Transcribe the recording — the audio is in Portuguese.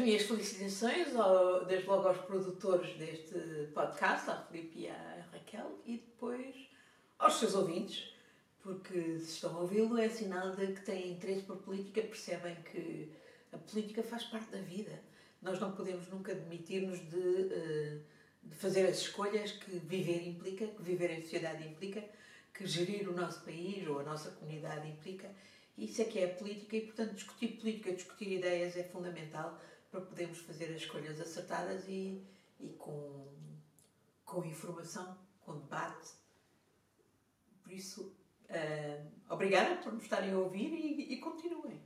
minhas felicitações, ao, desde logo aos produtores deste podcast, à Filipe e à Raquel, e depois aos seus ouvintes, porque se estão a ouvi-lo é sinal de que têm interesse por política, percebem que a política faz parte da vida. Nós não podemos nunca admitir-nos de, eh, de fazer as escolhas que viver implica, que viver em sociedade implica, que gerir o nosso país ou a nossa comunidade implica. Isso é que é a política e, portanto, discutir política, discutir ideias é fundamental para podermos fazer as escolhas acertadas e, e com, com informação, com debate. Por isso, uh, obrigada por nos estarem a ouvir e, e continuem.